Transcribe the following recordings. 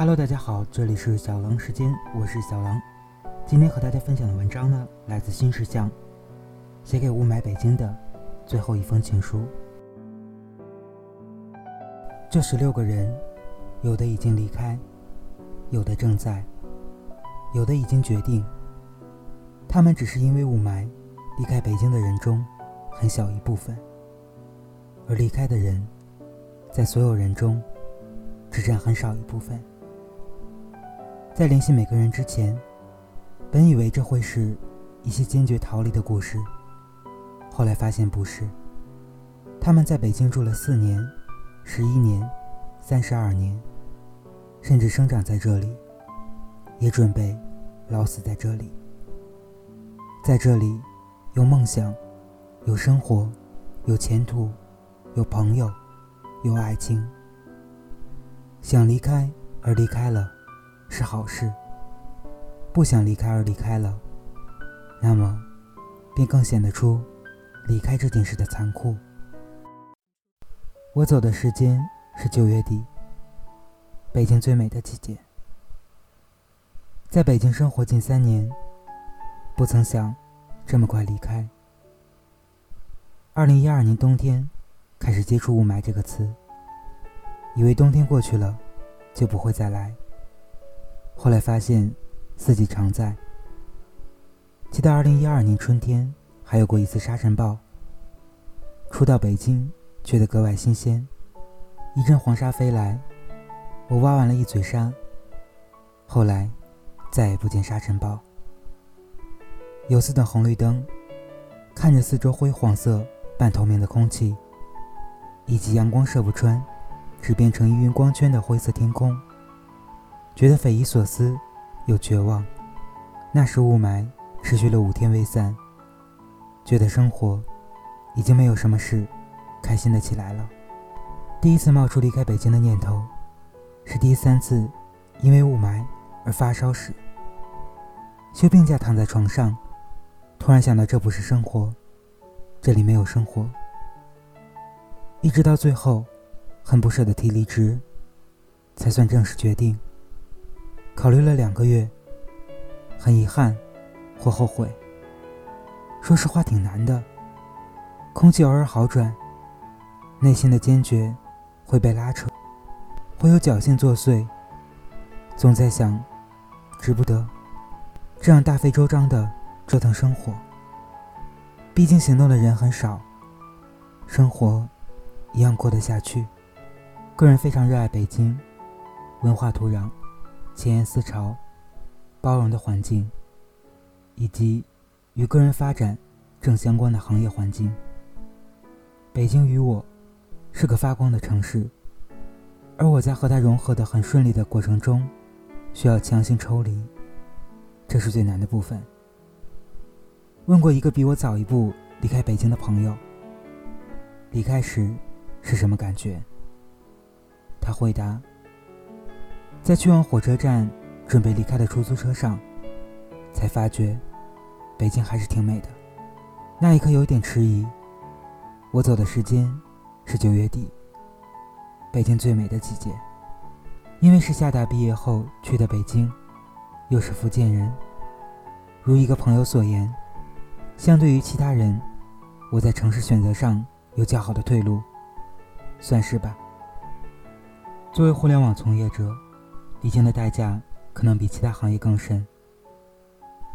Hello，大家好，这里是小狼时间，我是小狼。今天和大家分享的文章呢，来自新事项，写给雾霾北京的最后一封情书。这十六个人，有的已经离开，有的正在，有的已经决定。他们只是因为雾霾离开北京的人中很小一部分，而离开的人，在所有人中只占很少一部分。在联系每个人之前，本以为这会是一些坚决逃离的故事，后来发现不是。他们在北京住了四年、十一年、三十二年，甚至生长在这里，也准备老死在这里。在这里，有梦想，有生活，有前途，有朋友，有爱情。想离开而离开了。是好事。不想离开而离开了，那么，便更显得出离开这件事的残酷。我走的时间是九月底，北京最美的季节。在北京生活近三年，不曾想这么快离开。二零一二年冬天，开始接触雾霾这个词，以为冬天过去了，就不会再来。后来发现，四季常在。记得二零一二年春天还有过一次沙尘暴。初到北京，觉得格外新鲜。一阵黄沙飞来，我挖完了一嘴沙。后来，再也不见沙尘暴。有次等红绿灯，看着四周灰黄色、半透明的空气，以及阳光射不穿，只变成一云光圈的灰色天空。觉得匪夷所思，又绝望。那时雾霾持续了五天未散，觉得生活已经没有什么事开心的起来了。第一次冒出离开北京的念头，是第三次因为雾霾而发烧时。休病假躺在床上，突然想到这不是生活，这里没有生活。一直到最后，很不舍得提离职，才算正式决定。考虑了两个月，很遗憾，或后悔。说实话，挺难的。空气偶尔好转，内心的坚决会被拉扯，会有侥幸作祟。总在想，值不得这样大费周章的折腾生活。毕竟行动的人很少，生活一样过得下去。个人非常热爱北京，文化土壤。前沿思潮、包容的环境，以及与个人发展正相关的行业环境。北京与我是个发光的城市，而我在和它融合的很顺利的过程中，需要强行抽离，这是最难的部分。问过一个比我早一步离开北京的朋友，离开时是什么感觉？他回答。在去往火车站、准备离开的出租车上，才发觉，北京还是挺美的。那一刻有点迟疑。我走的时间是九月底，北京最美的季节。因为是厦大毕业后去的北京，又是福建人。如一个朋友所言，相对于其他人，我在城市选择上有较好的退路，算是吧。作为互联网从业者。离京的代价可能比其他行业更深。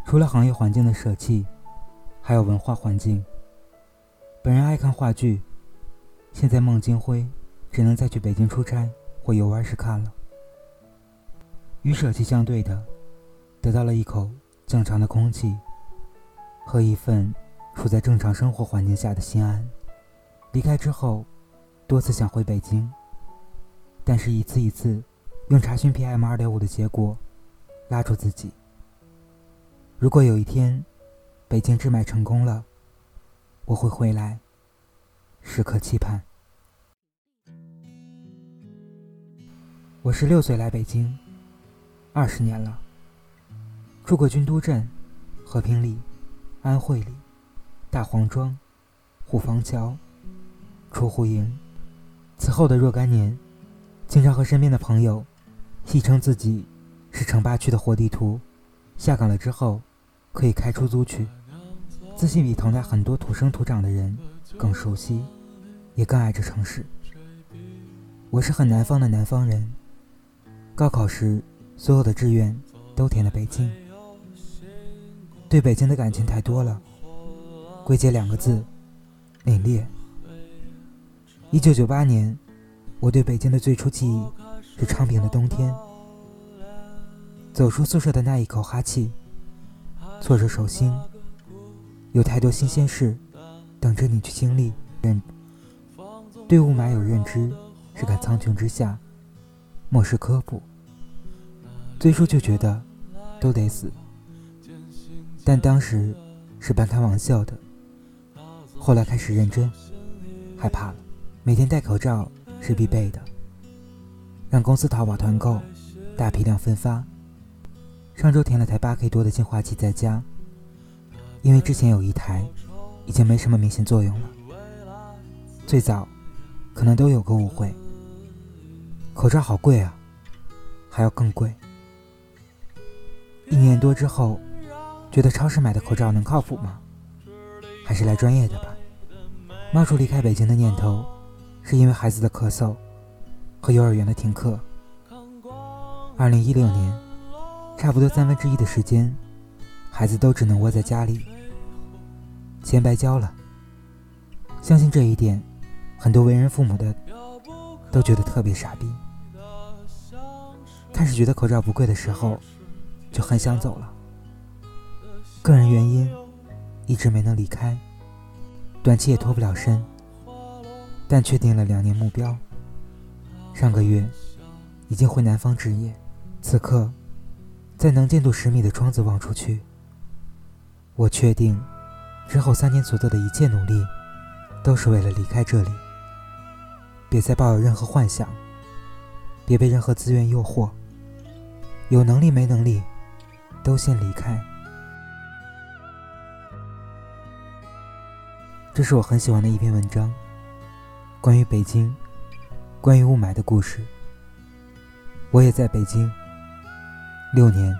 除了行业环境的舍弃，还有文化环境。本人爱看话剧，现在孟京辉只能再去北京出差或游玩时看了。与舍弃相对的，得到了一口正常的空气和一份处在正常生活环境下的心安。离开之后，多次想回北京，但是一次一次。用查询 PM 二点五的结果拉住自己。如果有一天北京治霾成功了，我会回来，时刻期盼。我十六岁来北京，二十年了，住过军都镇、和平里、安慧里、大黄庄、虎坊桥、出户营。此后的若干年，经常和身边的朋友。戏称自己是城八区的活地图，下岗了之后可以开出租去，自信比同来很多土生土长的人更熟悉，也更爱这城市。我是很南方的南方人，高考时所有的志愿都填了北京，对北京的感情太多了，归结两个字：凛冽。一九九八年，我对北京的最初记忆是昌平的冬天。走出宿舍的那一口哈气，搓着手心，有太多新鲜事等着你去经历。认对雾霾有认知，是看苍穹之下，漠视科普。最初就觉得都得死，但当时是半开玩笑的。后来开始认真，害怕了。每天戴口罩是必备的。让公司淘宝团购，大批量分发。上周填了台八 K 多的净化器在家，因为之前有一台，已经没什么明显作用了。最早，可能都有个误会，口罩好贵啊，还要更贵。一年多之后，觉得超市买的口罩能靠谱吗？还是来专业的吧。冒出离开北京的念头。是因为孩子的咳嗽和幼儿园的停课。二零一六年，差不多三分之一的时间，孩子都只能窝在家里，钱白交了。相信这一点，很多为人父母的都觉得特别傻逼。开始觉得口罩不贵的时候，就很想走了。个人原因，一直没能离开，短期也脱不了身。但确定了两年目标。上个月已经回南方置业，此刻在能见度十米的窗子望出去，我确定之后三年所做的一切努力都是为了离开这里。别再抱有任何幻想，别被任何资源诱惑，有能力没能力都先离开。这是我很喜欢的一篇文章。关于北京，关于雾霾的故事。我也在北京六年，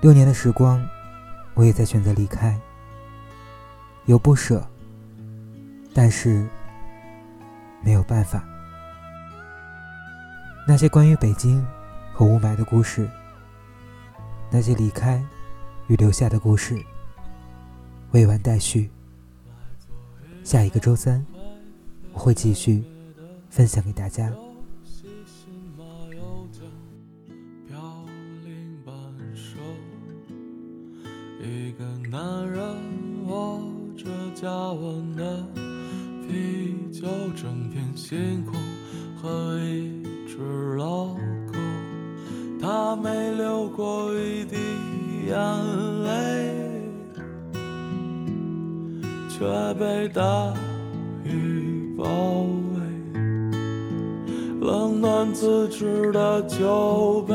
六年的时光，我也在选择离开，有不舍，但是没有办法。那些关于北京和雾霾的故事，那些离开与留下的故事，未完待续。下一个周三。我会继续分享给大家。一个男人握着加温的啤酒，整片星空和一只老狗，他没流过一滴眼泪，却被大雨。包围，自知的酒杯，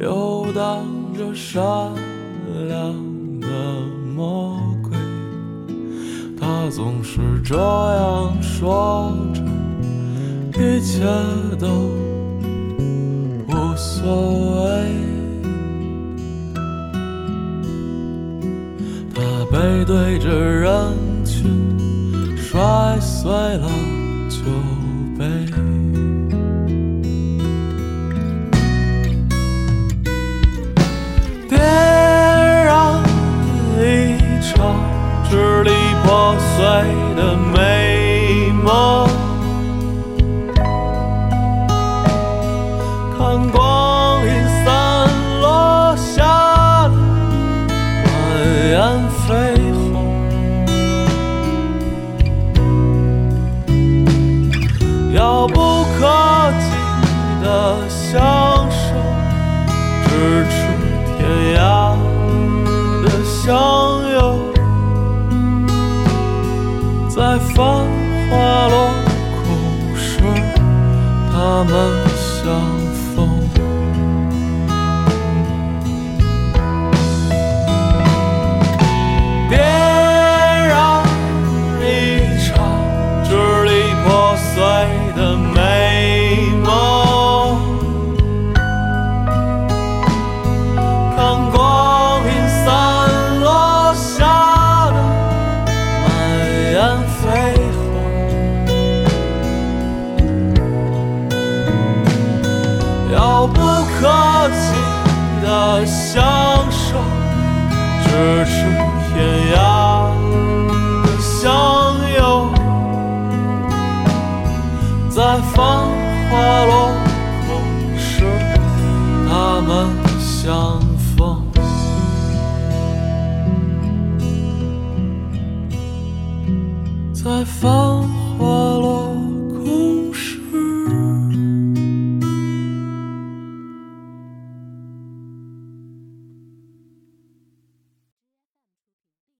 游荡着善良的魔鬼。他总是这样说着，一切都无所谓。他背对着人群。摔碎了酒及的享受，咫尺天涯的相拥，在繁华落空时，他们相。相守只是天涯的相拥在繁华落空时他们相逢在繁